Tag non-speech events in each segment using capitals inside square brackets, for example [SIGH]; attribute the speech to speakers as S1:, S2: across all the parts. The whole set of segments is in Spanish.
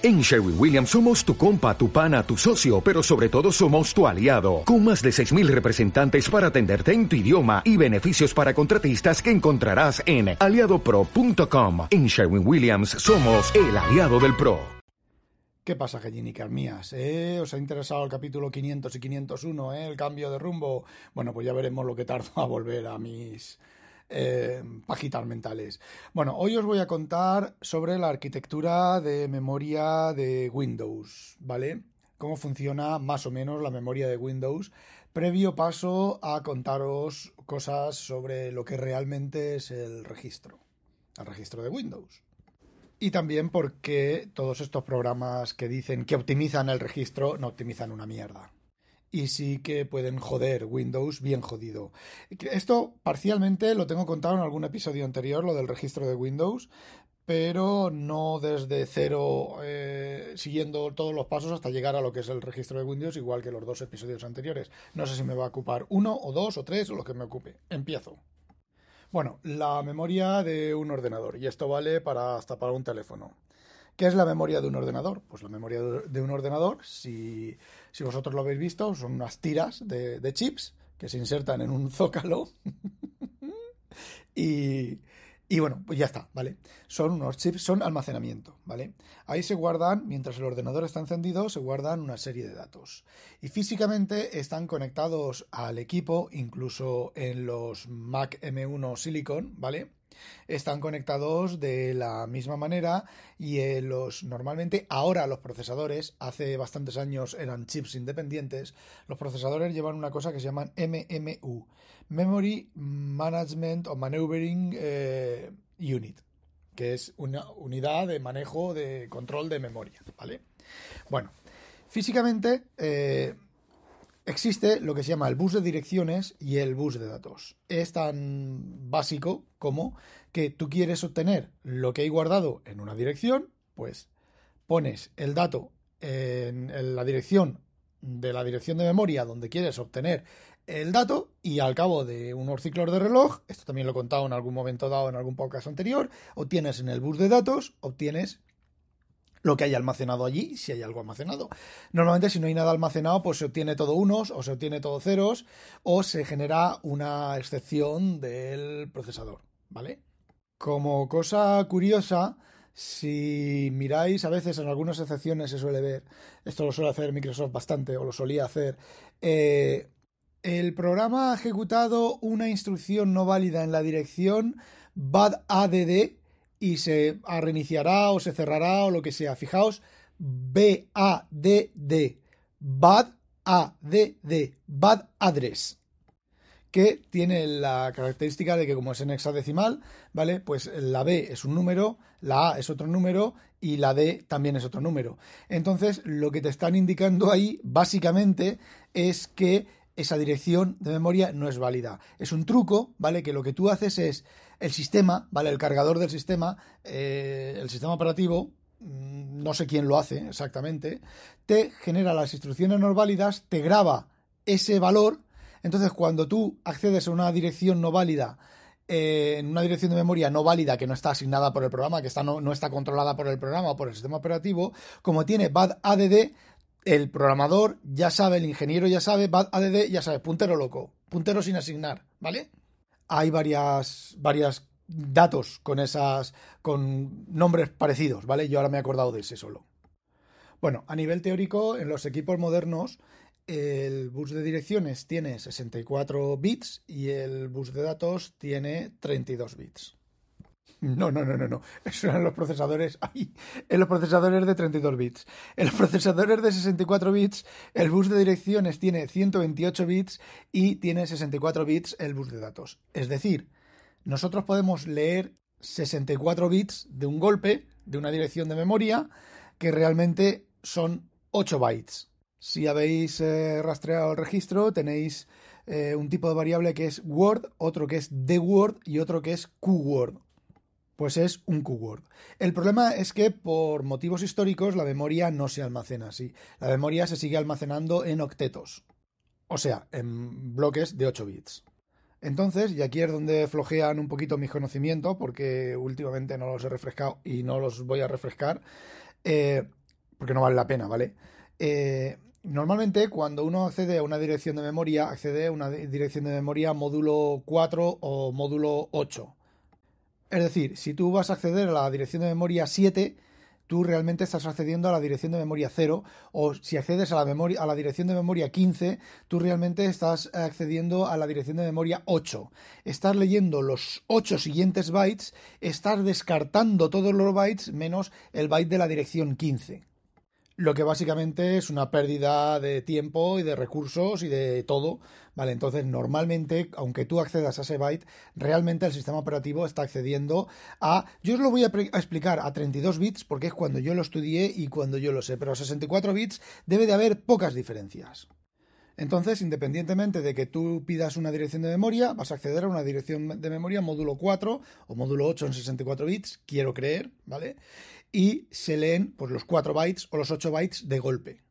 S1: En Sherwin Williams somos tu compa, tu pana, tu socio, pero sobre todo somos tu aliado, con más de 6.000 representantes para atenderte en tu idioma y beneficios para contratistas que encontrarás en aliadopro.com. En Sherwin Williams somos el aliado del PRO.
S2: ¿Qué pasa, gallinicas mías? ¿Eh? ¿Os ha interesado el capítulo 500 y 501, eh? el cambio de rumbo? Bueno, pues ya veremos lo que tardo a volver a mis eh, pajitas mentales. Bueno, hoy os voy a contar sobre la arquitectura de memoria de Windows, ¿vale? Cómo funciona más o menos la memoria de Windows. Previo paso a contaros cosas sobre lo que realmente es el registro, el registro de Windows. Y también porque todos estos programas que dicen que optimizan el registro no optimizan una mierda y sí que pueden joder Windows bien jodido. Esto parcialmente lo tengo contado en algún episodio anterior, lo del registro de Windows, pero no desde cero, eh, siguiendo todos los pasos hasta llegar a lo que es el registro de Windows, igual que los dos episodios anteriores. No sé si me va a ocupar uno o dos o tres o lo que me ocupe. Empiezo. Bueno, la memoria de un ordenador, y esto vale para hasta para un teléfono. ¿Qué es la memoria de un ordenador? Pues la memoria de un ordenador, si, vosotros lo habéis visto, son unas tiras de, chips que se insertan en un zócalo. [LAUGHS] y, y bueno, pues ya está, ¿vale? Son unos chips, son almacenamiento, ¿vale? Ahí se guardan, mientras el ordenador está encendido, se guardan una serie de datos. Y físicamente están conectados al equipo, incluso en los Mac M1 Silicon, ¿vale? Están conectados de la misma manera y eh, los normalmente ahora los procesadores hace bastantes años eran chips independientes los procesadores llevan una cosa que se llaman MMU Memory Management o Maneuvering eh, Unit que es una unidad de manejo de control de memoria vale bueno físicamente eh, existe lo que se llama el bus de direcciones y el bus de datos. Es tan básico como que tú quieres obtener lo que hay guardado en una dirección, pues pones el dato en, la dirección de la dirección de memoria donde quieres obtener el dato y al cabo de unos ciclos de reloj, esto también lo he contado en algún momento dado en algún podcast anterior, obtienes en el bus de datos, obtienes lo que haya almacenado allí, si hay algo almacenado. Normalmente si no hay nada almacenado, pues se obtiene todo unos o se obtiene todo ceros o se genera una excepción del procesador, ¿vale? Como cosa curiosa, si miráis a veces en algunas excepciones se suele ver, esto lo suele hacer Microsoft bastante o lo solía hacer, eh, el programa ha ejecutado una instrucción no válida en la dirección badadd y se reiniciará o se cerrará o lo que sea. Fijaos, B-A-D-D, bad A-D-D, bad address, que tiene la característica de que como es en hexadecimal, ¿vale? Pues la B es un número, la A es otro número y la D también es otro número. Entonces, lo que te están indicando ahí, básicamente, es que esa dirección de memoria no es válida. Es un truco, ¿vale? Que lo que tú haces es el sistema, ¿vale? El cargador del sistema, eh, el sistema operativo, mm, no sé quién lo hace exactamente, te genera las instrucciones no válidas, te graba ese valor. Entonces, cuando tú accedes a una dirección no válida, eh, en una dirección de memoria no válida que no está asignada por el programa, que está, no, no, está controlada por el programa o por el sistema operativo, como tiene bad add, el programador ya sabe, el ingeniero ya sabe, ADD ya sabe, puntero loco, puntero sin asignar, ¿vale? Hay varias, varias datos con esas, con nombres parecidos, ¿vale? Yo ahora me he acordado de ese solo. Bueno, a nivel teórico, en los equipos modernos, el bus de direcciones tiene 64 bits y el bus de datos tiene 32 bits. No, no, no, no, no. Eso eran los procesadores. [LAUGHS] Ay, en los procesadores de 32 bits. En los procesadores de 64 bits, el bus de direcciones tiene 128 bits y tiene 64 bits el bus de datos. Es decir, nosotros podemos leer 64 bits de un golpe, de una dirección de memoria, que realmente son 8 bytes. Si habéis eh, rastreado el registro, tenéis eh, un tipo de variable que es word, otro que es the word y otro que es qword pues es un QWORD. El problema es que por motivos históricos la memoria no se almacena así. La memoria se sigue almacenando en octetos, o sea, en bloques de 8 bits. Entonces, y aquí es donde flojean un poquito mis conocimientos, porque últimamente no los he refrescado y no los voy a refrescar, eh, porque no vale la pena, ¿vale? Eh, normalmente cuando uno accede a una dirección de memoria, accede a una dirección de memoria módulo 4 o módulo 8. Es decir, si tú vas a acceder a la dirección de memoria 7, tú realmente estás accediendo a la dirección de memoria 0 o si accedes a la, memoria, a la dirección de memoria 15, tú realmente estás accediendo a la dirección de memoria 8. Estás leyendo los 8 siguientes bytes, estás descartando todos los bytes menos el byte de la dirección 15 lo que básicamente es una pérdida de tiempo y de recursos y de todo, ¿vale? Entonces, normalmente, aunque tú accedas a ese byte, realmente el sistema operativo está accediendo a, yo os lo voy a, explicar a 32 bits porque es cuando yo lo estudié y cuando yo lo sé, pero a 64 bits debe de haber pocas diferencias. Entonces, independientemente de que tú pidas una dirección de memoria, vas a acceder a una dirección de memoria módulo 4 o módulo 8 en 64 bits, quiero creer, ¿vale? y se leen pues, los 4 bytes o los 8 bytes de golpe.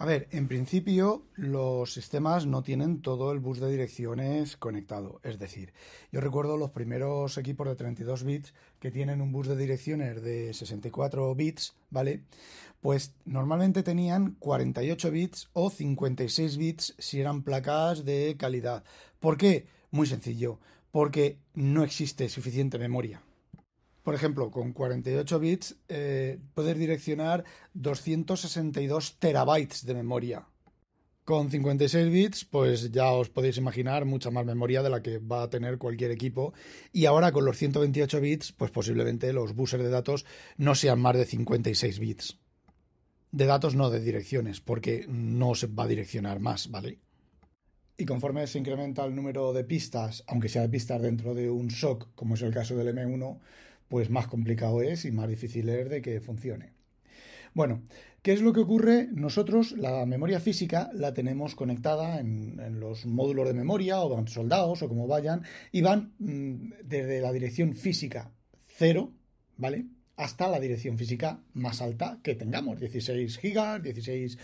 S2: A ver, en principio los sistemas no tienen todo el bus de direcciones conectado. Es decir, yo recuerdo los primeros equipos de 32 bits que tienen un bus de direcciones de 64 bits, ¿vale? Pues normalmente tenían 48 bits o 56 bits si eran placas de calidad. ¿Por qué? Muy sencillo, porque no existe suficiente memoria. Por ejemplo, con 48 bits eh, puedes direccionar 262 terabytes de memoria. Con 56 bits, pues ya os podéis imaginar mucha más memoria de la que va a tener cualquier equipo. Y ahora con los 128 bits, pues posiblemente los buses de datos no sean más de 56 bits. De datos, no de direcciones, porque no se va a direccionar más, ¿vale? Y conforme se incrementa el número de pistas, aunque sea de pistas dentro de un SOC, como es el caso del M1, pues más complicado es y más difícil es de que funcione. Bueno, ¿qué es lo que ocurre? Nosotros la memoria física la tenemos conectada en, los módulos de memoria o van soldados o como vayan y van mm, desde la dirección física 0, ¿vale? hasta la dirección física más alta que tengamos, 16 gigas, 16,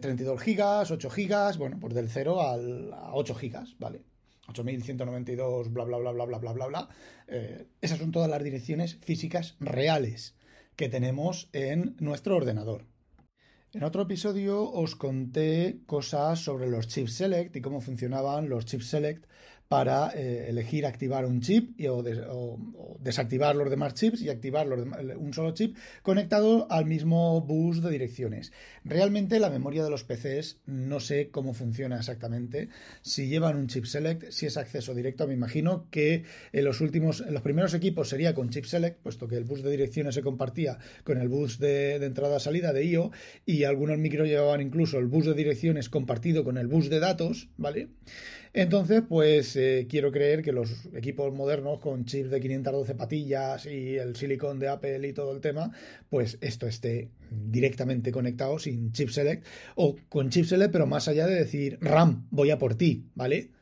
S2: 32 gigas, 8 gigas, bueno, pues del 0 al, a 8 gigas, ¿vale? 8192, bla, bla, bla, bla, bla, bla, bla, bla. Eh, esas son todas las direcciones físicas reales que tenemos en nuestro ordenador. En otro episodio os conté cosas sobre los chip select y cómo funcionaban los chip select para eh, elegir activar un chip y, o, desactivar los demás chips y activar un solo chip conectado al mismo bus de direcciones. Realmente la memoria de los PCs no sé cómo funciona exactamente. Si llevan un chip select, si es acceso directo, me imagino que en los últimos, en los primeros equipos sería con chip select, puesto que el bus de direcciones se compartía con el bus de, entrada-salida de IO y algunos micros llevaban incluso el bus de direcciones compartido con el bus de datos, ¿vale? Entonces, pues eh, quiero creer que los equipos modernos con chips de 512 patillas y el silicon de Apple y todo el tema, pues esto esté directamente conectado sin chip select o con chip select, pero más allá de decir RAM, voy a por ti, ¿vale?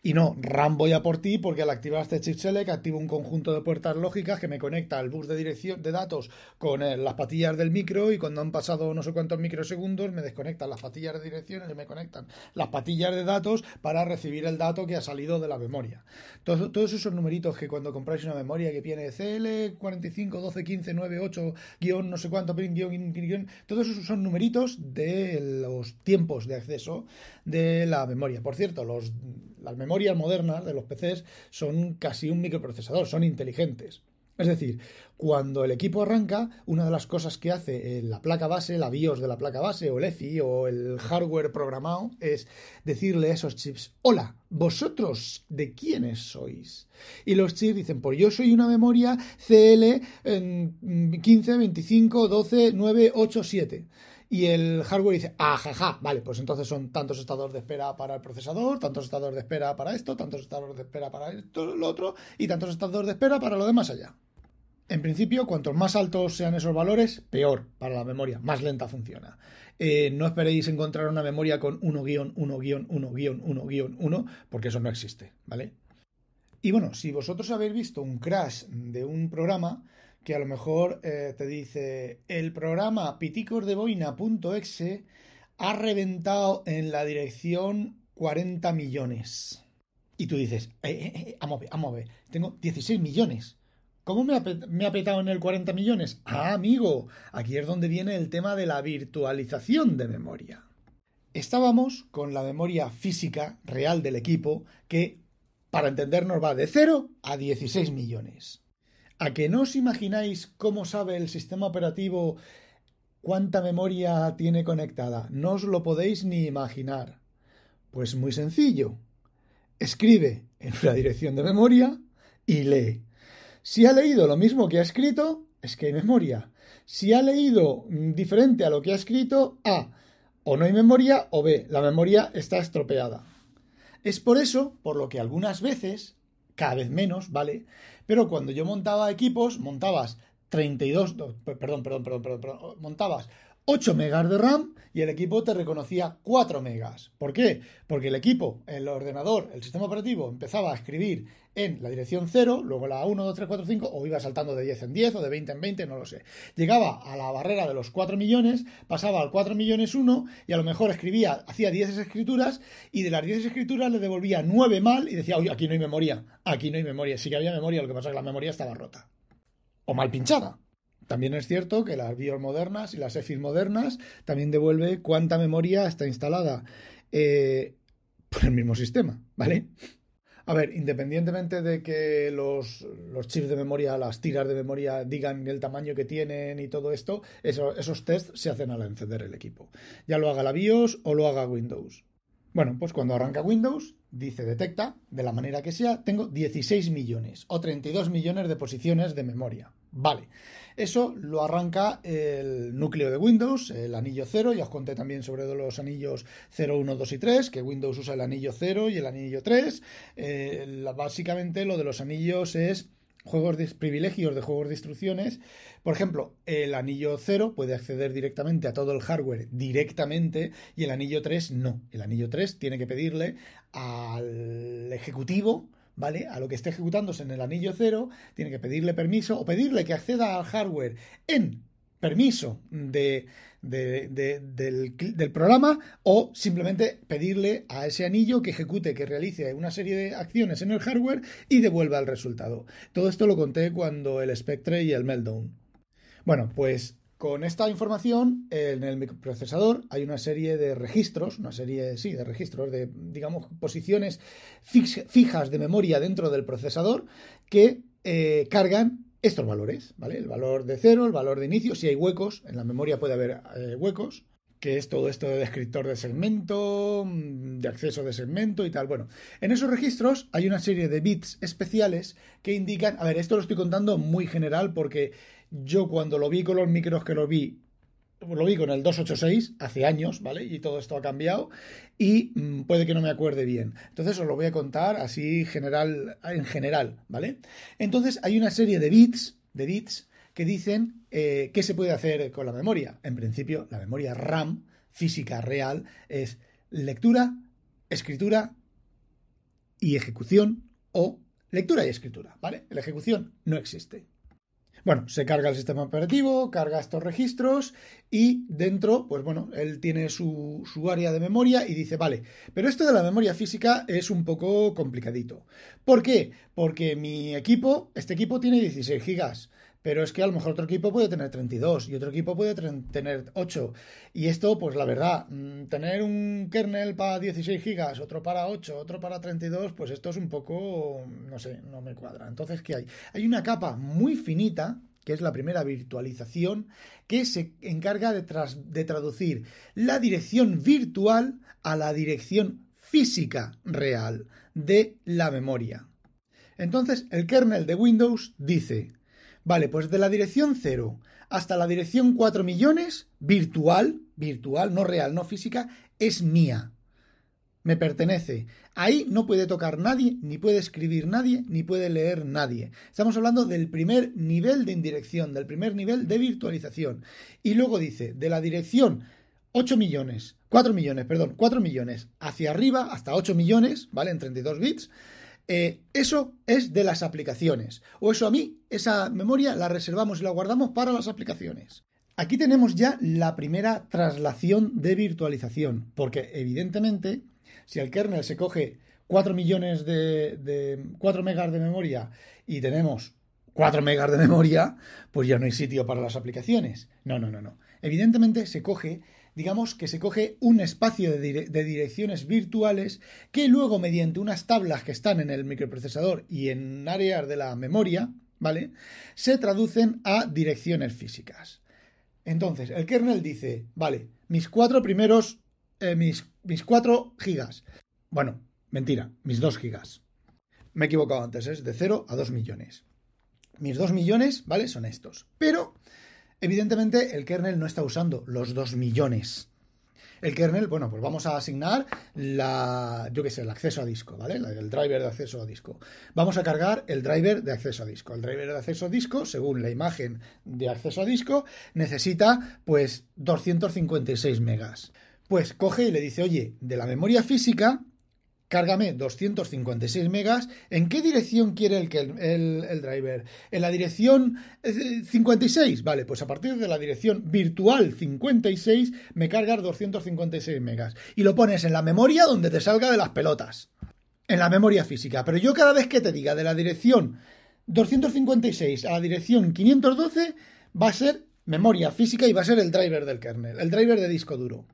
S2: Y no, RAM voy a por ti porque al activar este chip select activo un conjunto de puertas lógicas que me conecta al bus de dirección de datos con eh, las patillas del micro y cuando han pasado no sé cuántos microsegundos me desconectan las patillas de dirección y me conectan las patillas de datos para recibir el dato que ha salido de la memoria. Todos, todos esos numeritos que cuando compráis una memoria que tiene CL 45 12 15 9 8 guion no sé cuánto guion, guion, todos esos son numeritos de los tiempos de acceso de la memoria. Por cierto, los las memorias modernas de los PCs son casi un microprocesador, son inteligentes. Es decir, cuando el equipo arranca, una de las cosas que hace la placa base, la BIOS de la placa base, o el EFI, o el hardware programado, es decirle a esos chips, hola, vosotros, ¿de quiénes sois? Y los chips dicen, pues yo soy una memoria CL en 15, 25, 12, 9, 8, 7 y el hardware dice, ajaja, ah, vale, pues entonces son tantos estados de espera para el procesador, tantos estados de espera para esto, tantos estados de espera para esto, lo otro, y tantos estados de espera para lo demás allá. En principio, cuantos más altos sean esos valores, peor para la memoria, más lenta funciona. Eh, no esperéis encontrar una memoria con 1-1-1-1-1, porque eso no existe, ¿vale? Y bueno, si vosotros habéis visto un crash de un programa, que a lo mejor eh, te dice el programa piticosdeboina.exe ha reventado en la dirección 40 millones. Y tú dices, eh, eh, eh, vamos vamos a ver, tengo 16 millones. ¿Cómo me ha, me ha petado en el 40 millones? Ah, amigo, aquí es donde viene el tema de la virtualización de memoria. Estábamos con la memoria física real del equipo que, para entendernos, va de 0 a 16 millones. ¿A que no os imagináis cómo sabe el sistema operativo cuánta memoria tiene conectada? No os lo podéis ni imaginar. Pues muy sencillo. Escribe en una dirección de memoria y lee. Si ha leído lo mismo que ha escrito, es que hay memoria. Si ha leído diferente a lo que ha escrito, A, o no hay memoria, o B, la memoria está estropeada. Es por eso, por lo que algunas veces, cada vez menos, ¿vale? Pero cuando yo montaba equipos, montabas 32, perdón, perdón, perdón, perdón, montabas 8 megas de RAM y el equipo te reconocía 4 megas. ¿Por qué? Porque el equipo, el ordenador, el sistema operativo empezaba a escribir en la dirección 0, luego la 1, 2, 3, 4, 5, o iba saltando de 10 en 10 o de 20 en 20, no lo sé. Llegaba a la barrera de los 4 millones, pasaba al 4 millones 1 y a lo mejor escribía, hacía 10 escrituras y de las 10 escrituras le devolvía 9 mal y decía, oye, aquí no hay memoria, aquí no hay memoria. Sí que había memoria, lo que pasa es que la memoria estaba rota. O mal pinchada. También es cierto que las BIOS modernas y las EFIS modernas también devuelve cuánta memoria está instalada eh, por el mismo sistema, ¿vale? A ver, independientemente de que los, chips de memoria, las tiras de memoria digan el tamaño que tienen y todo esto, esos tests se hacen al encender el equipo. Ya lo haga la BIOS o lo haga Windows. Bueno, pues cuando arranca Windows, dice detecta, de la manera que sea, tengo 16 millones o 32 millones de posiciones de memoria. Vale. Eso lo arranca el núcleo de Windows, el anillo 0. Ya os conté también sobre los anillos 0, 1, 2 y 3, que Windows usa el anillo 0 y el anillo 3. Eh, básicamente lo de los anillos es juegos de privilegios de juegos de instrucciones. Por ejemplo, el anillo 0 puede acceder directamente a todo el hardware directamente y el anillo 3 no. El anillo 3 tiene que pedirle al ejecutivo ¿vale? A lo que esté ejecutándose en el anillo cero, tiene que pedirle permiso o pedirle que acceda al hardware en permiso de, del, programa o simplemente pedirle a ese anillo que ejecute, que realice una serie de acciones en el hardware y devuelva el resultado. Todo esto lo conté cuando el Spectre y el Meltdown. Bueno, pues con esta información, en el microprocesador hay una serie de registros, una serie, sí, de registros, de, digamos, posiciones fijas de memoria dentro del procesador que eh, cargan estos valores, ¿vale? El valor de cero, el valor de inicio, si hay huecos, en la memoria puede haber eh, huecos, que es todo esto de descriptor de segmento, mm, de acceso de segmento y tal. Bueno, en esos registros hay una serie de bits especiales que indican, a ver, esto lo estoy contando muy general porque yo cuando lo vi con los micros que lo vi, lo vi con el 286 hace años, ¿vale? Y todo esto ha cambiado y mm, puede que no me acuerde bien. Entonces os lo voy a contar así general, en general, ¿vale? Entonces hay una serie de bits, de bits que dicen eh, qué se puede hacer con la memoria. En principio, la memoria RAM física real es lectura, escritura y ejecución o lectura y escritura, ¿vale? La ejecución no existe. Bueno, se carga el sistema operativo, carga estos registros y dentro, pues bueno, él tiene su, área de memoria y dice, vale, pero esto de la memoria física es un poco complicadito. ¿Por qué? Porque mi equipo, este equipo tiene 16 gigas pero es que a lo mejor otro equipo puede tener 32 y otro equipo puede tener 8. Y esto, pues la verdad, mm, tener un kernel para 16 gigas, otro para 8, otro para 32, pues esto es un poco, no sé, no me cuadra. Entonces, ¿qué hay? Hay una capa muy finita que es la primera virtualización, que se encarga de, de traducir la dirección virtual a la dirección física real de la memoria. Entonces, el kernel de Windows dice, Vale, pues de la dirección 0 hasta la dirección 4 millones, virtual, virtual, no real, no física, es mía. Me pertenece. Ahí no puede tocar nadie, ni puede escribir nadie, ni puede leer nadie. Estamos hablando del primer nivel de indirección, del primer nivel de virtualización. Y luego dice, de la dirección 8 millones, 4 millones, perdón, 4 millones hacia arriba, hasta 8 millones, ¿vale? En 32 bits, eh, eso es de las aplicaciones. O eso a mí, esa memoria la reservamos y la guardamos para las aplicaciones. Aquí tenemos ya la primera traslación de virtualización, porque evidentemente, si el kernel se coge 4 millones de, de 4 megas de memoria y tenemos 4 megas de memoria, pues ya no hay sitio para las aplicaciones. No, no, no, no. Evidentemente se coge, digamos que se coge un espacio de, direcciones virtuales que luego mediante unas tablas que están en el microprocesador y en áreas de la memoria, ¿vale? Se traducen a direcciones físicas. Entonces, el kernel dice, vale, mis cuatro primeros, eh, mis, mis 4 gigas. Bueno, mentira, mis 2 gigas. Me he equivocado antes, es de 0 a 2 millones. Mis 2 millones, ¿vale? Son estos. Pero, evidentemente, el kernel no está usando los 2 millones. El kernel, bueno, pues vamos a asignar la, yo qué sé, el acceso a disco, ¿vale? El driver de acceso a disco. Vamos a cargar el driver de acceso a disco. El driver de acceso a disco, según la imagen de acceso a disco, necesita pues 256 megas. Pues coge y le dice, oye, de la memoria física Cárgame 256 megas. ¿En qué dirección quiere el, el, driver? ¿En la dirección 56? Eh, vale, pues a partir de la dirección virtual 56 me cargas 256 megas. Y lo pones en la memoria donde te salga de las pelotas. En la memoria física. Pero yo cada vez que te diga de la dirección 256 a la dirección 512 va a ser memoria física y va a ser el driver del kernel, el driver de disco duro.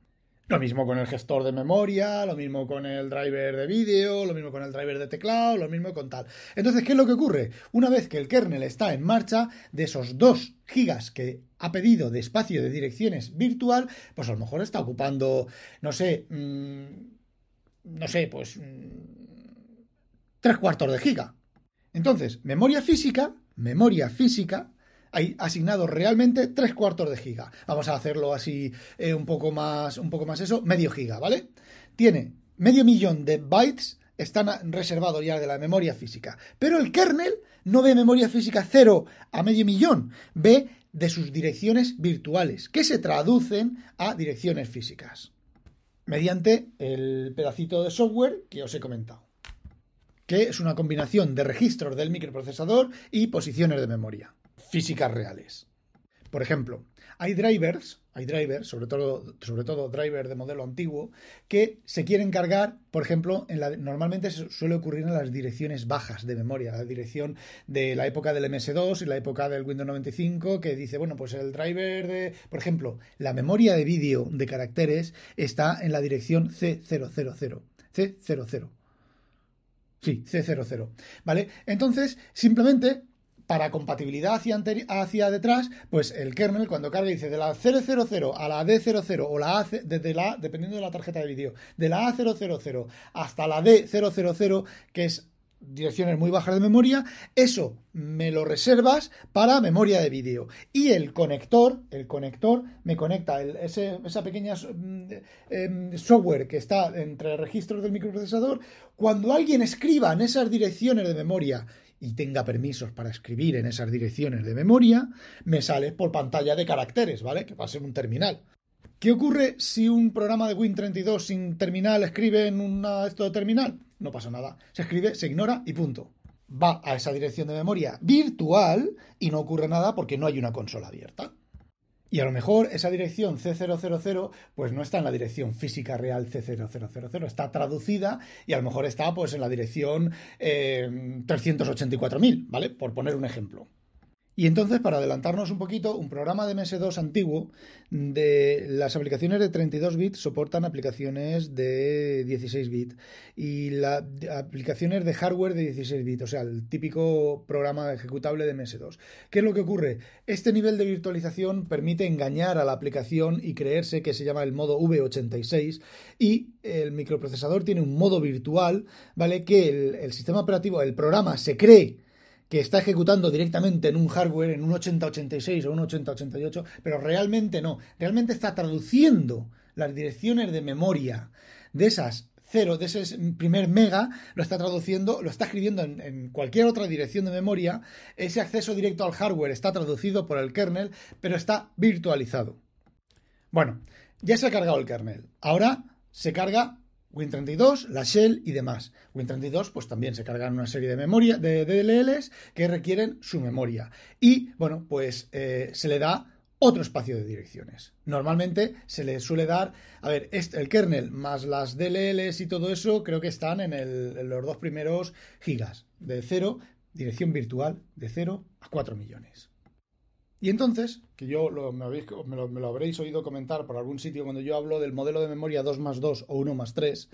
S2: Lo mismo con el gestor de memoria, lo mismo con el driver de vídeo, lo mismo con el driver de teclado, lo mismo con tal. Entonces, ¿qué es lo que ocurre? Una vez que el kernel está en marcha, de esos 2 gigas que ha pedido de espacio de direcciones virtual, pues a lo mejor está ocupando, no sé, mmm, no sé, pues mmm, tres cuartos de giga. Entonces, memoria física, memoria física, hay asignado realmente tres cuartos de giga. Vamos a hacerlo así eh, un poco más, un poco más eso, medio giga, ¿vale? Tiene medio millón de bytes están reservados ya de la memoria física. Pero el kernel no ve memoria física cero a medio millón, ve de sus direcciones virtuales, que se traducen a direcciones físicas, mediante el pedacito de software que os he comentado, que es una combinación de registros del microprocesador y posiciones de memoria físicas reales. Por ejemplo, hay drivers, hay drivers, sobre todo, sobre todo drivers de modelo antiguo, que se quieren cargar, por ejemplo, en la, normalmente suele ocurrir en las direcciones bajas de memoria, la dirección de la época del MS2 y la época del Windows 95, que dice, bueno, pues el driver de, por ejemplo, la memoria de vídeo de caracteres está en la dirección C000. C00. Sí, C00. ¿Vale? Entonces, simplemente para compatibilidad hacia, detrás, pues el kernel cuando carga dice de la 000 a la D00 o la A, desde la dependiendo de la tarjeta de vídeo, de la A000 hasta la D000, que es direcciones muy bajas de memoria, eso me lo reservas para memoria de vídeo. Y el conector, el conector me conecta esa pequeña mm, em, software que está entre registros del microprocesador. Cuando alguien escriba en esas direcciones de memoria y tenga permisos para escribir en esas direcciones de memoria, me sale por pantalla de caracteres, ¿vale? Que va a ser un terminal. ¿Qué ocurre si un programa de Win32 sin terminal escribe en una esto de terminal? No pasa nada. Se escribe, se ignora y punto. Va a esa dirección de memoria virtual y no ocurre nada porque no hay una consola abierta. Y a lo mejor esa dirección C000 pues no está en la dirección física real C0000, está traducida y a lo mejor está pues en la dirección eh, 384.000, ¿vale? Por poner un ejemplo. Y entonces, para adelantarnos un poquito, un programa de MS2 antiguo de las aplicaciones de 32 bits soportan aplicaciones de 16 bits y las aplicaciones de hardware de 16 bits, o sea, el típico programa ejecutable de MS2. ¿Qué es lo que ocurre? Este nivel de virtualización permite engañar a la aplicación y creerse que se llama el modo V86 y el microprocesador tiene un modo virtual, ¿vale? Que el, el sistema operativo, el programa se cree que está ejecutando directamente en un hardware, en un 8086 o un 8088, pero realmente no. Realmente está traduciendo las direcciones de memoria de esas cero, de ese primer mega, lo está traduciendo, lo está escribiendo en, en, cualquier otra dirección de memoria. Ese acceso directo al hardware está traducido por el kernel, pero está virtualizado. Bueno, ya se ha cargado el kernel. Ahora se carga Win32, la shell y demás. Win32 pues también se cargan una serie de memoria de DLLs que requieren su memoria y bueno pues eh, se le da otro espacio de direcciones. Normalmente se le suele dar, a ver, este, el kernel más las DLLs y todo eso creo que están en, el, en los dos primeros gigas, de 0 dirección virtual de 0 a 4 millones. Y entonces, que yo me, lo, me, lo, habréis oído comentar por algún sitio cuando yo hablo del modelo de memoria 2 más 2 o 1 más 3,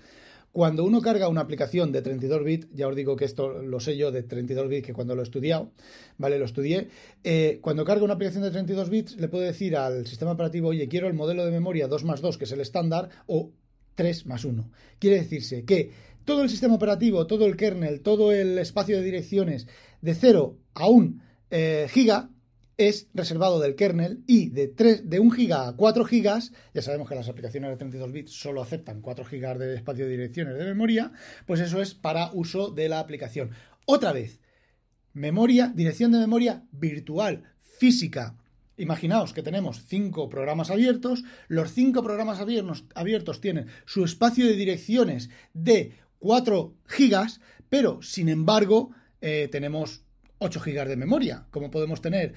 S2: cuando uno carga una aplicación de 32 bits, ya os digo que esto lo sé yo de 32 bits, que cuando lo he estudiado, ¿vale? Lo estudié. Eh, cuando carga una aplicación de 32 bits, le puedo decir al sistema operativo, oye, quiero el modelo de memoria 2 más 2, que es el estándar, o 3 más 1. Quiere decirse que todo el sistema operativo, todo el kernel, todo el espacio de direcciones de 0 a 1 eh, giga es reservado del kernel y de, 3, de 1 giga a 4 gigas, ya sabemos que las aplicaciones de 32 bits solo aceptan 4 gigas de espacio de direcciones de memoria, pues eso es para uso de la aplicación. Otra vez, memoria, dirección de memoria virtual, física. Imaginaos que tenemos 5 programas abiertos, los 5 programas abiertos, abiertos tienen su espacio de direcciones de 4 gigas, pero sin embargo eh, tenemos 8 GB de memoria, como podemos tener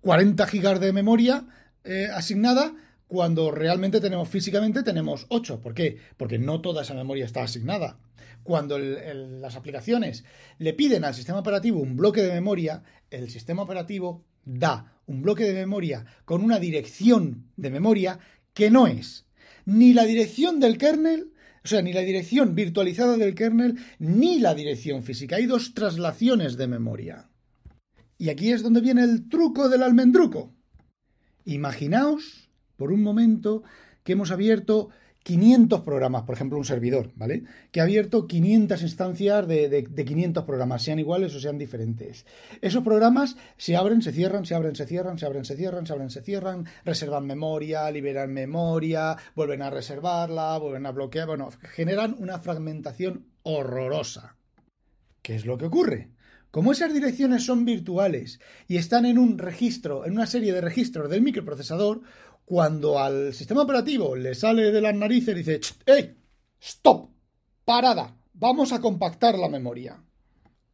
S2: 40 em, GB de memoria eh, asignada cuando realmente tenemos físicamente tenemos 8. ¿Por qué? Porque no toda esa memoria está asignada. Cuando las aplicaciones le piden al sistema operativo un bloque de memoria, el sistema operativo da un bloque de memoria con una dirección de memoria que no es ni la dirección del kernel o sea, ni la dirección virtualizada del kernel ni la dirección física. Hay dos traslaciones de memoria. Y aquí es donde viene el truco del almendruco. Imaginaos, por un momento, que hemos abierto 500 programas, por ejemplo, un servidor, ¿vale? Que ha abierto 500 instancias de, de, 500 programas, sean iguales o sean diferentes. Esos programas se abren, se cierran, se abren, se cierran, se abren, se cierran, se abren, se cierran, reservan memoria, liberan memoria, vuelven a reservarla, vuelven a bloquear, bueno, generan una fragmentación horrorosa. ¿Qué es lo que ocurre? Como esas direcciones son virtuales y están en un registro, en una serie de registros del microprocesador, cuando al sistema operativo le sale de las narices y dice, ¡Ey! ¡Stop! ¡Parada! Vamos a compactar la memoria.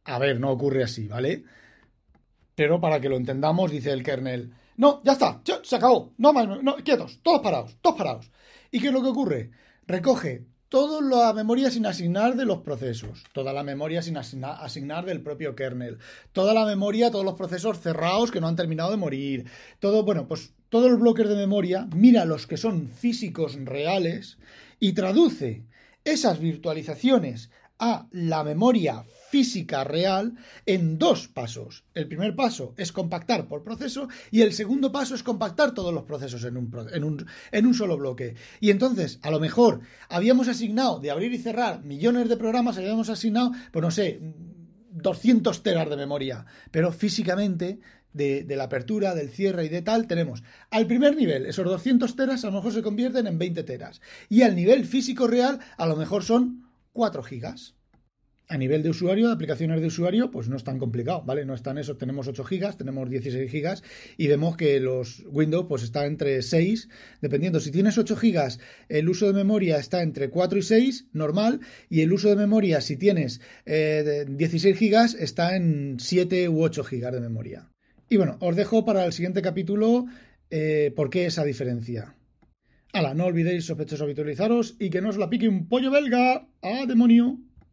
S2: A ver, no ocurre así, ¿vale? Pero para que lo entendamos, dice el kernel, no, ya está, se acabó, no más, no, quietos, todos parados, todos parados. ¿Y qué es lo que ocurre? Recoge toda la memoria sin asignar de los procesos, toda la memoria sin asignar del propio kernel, toda la memoria, todos los procesos cerrados que no han terminado de morir, todo, bueno, pues todos los bloques de memoria, mira los que son físicos reales y traduce esas virtualizaciones a la memoria física real en dos pasos. El primer paso es compactar por proceso y el segundo paso es compactar todos los procesos en un, en un, solo bloque. Y entonces, a lo mejor, habíamos asignado de abrir y cerrar millones de programas, habíamos asignado, pues no sé, 200 teras de memoria, pero físicamente de, la apertura, del cierre y de tal, tenemos al primer nivel, esos 200 teras a lo mejor se convierten en 20 teras. Y al nivel físico real, a lo mejor son 4 gigas. A nivel de usuario, de aplicaciones de usuario, pues no es tan complicado, ¿vale? No están eso, tenemos 8 gigas, tenemos 16 gigas y vemos que los Windows pues está entre 6, dependiendo. Si tienes 8 gigas, el uso de memoria está entre 4 y 6, normal, y el uso de memoria, si tienes 16 eh, gigas, está en 7 u 8 gigas de memoria. Y bueno, os dejo para el siguiente capítulo eh, por qué esa diferencia. Hala, no olvidéis sospechosos habitualizaros y que no os la pique un pollo belga. ¡Ah, demonio!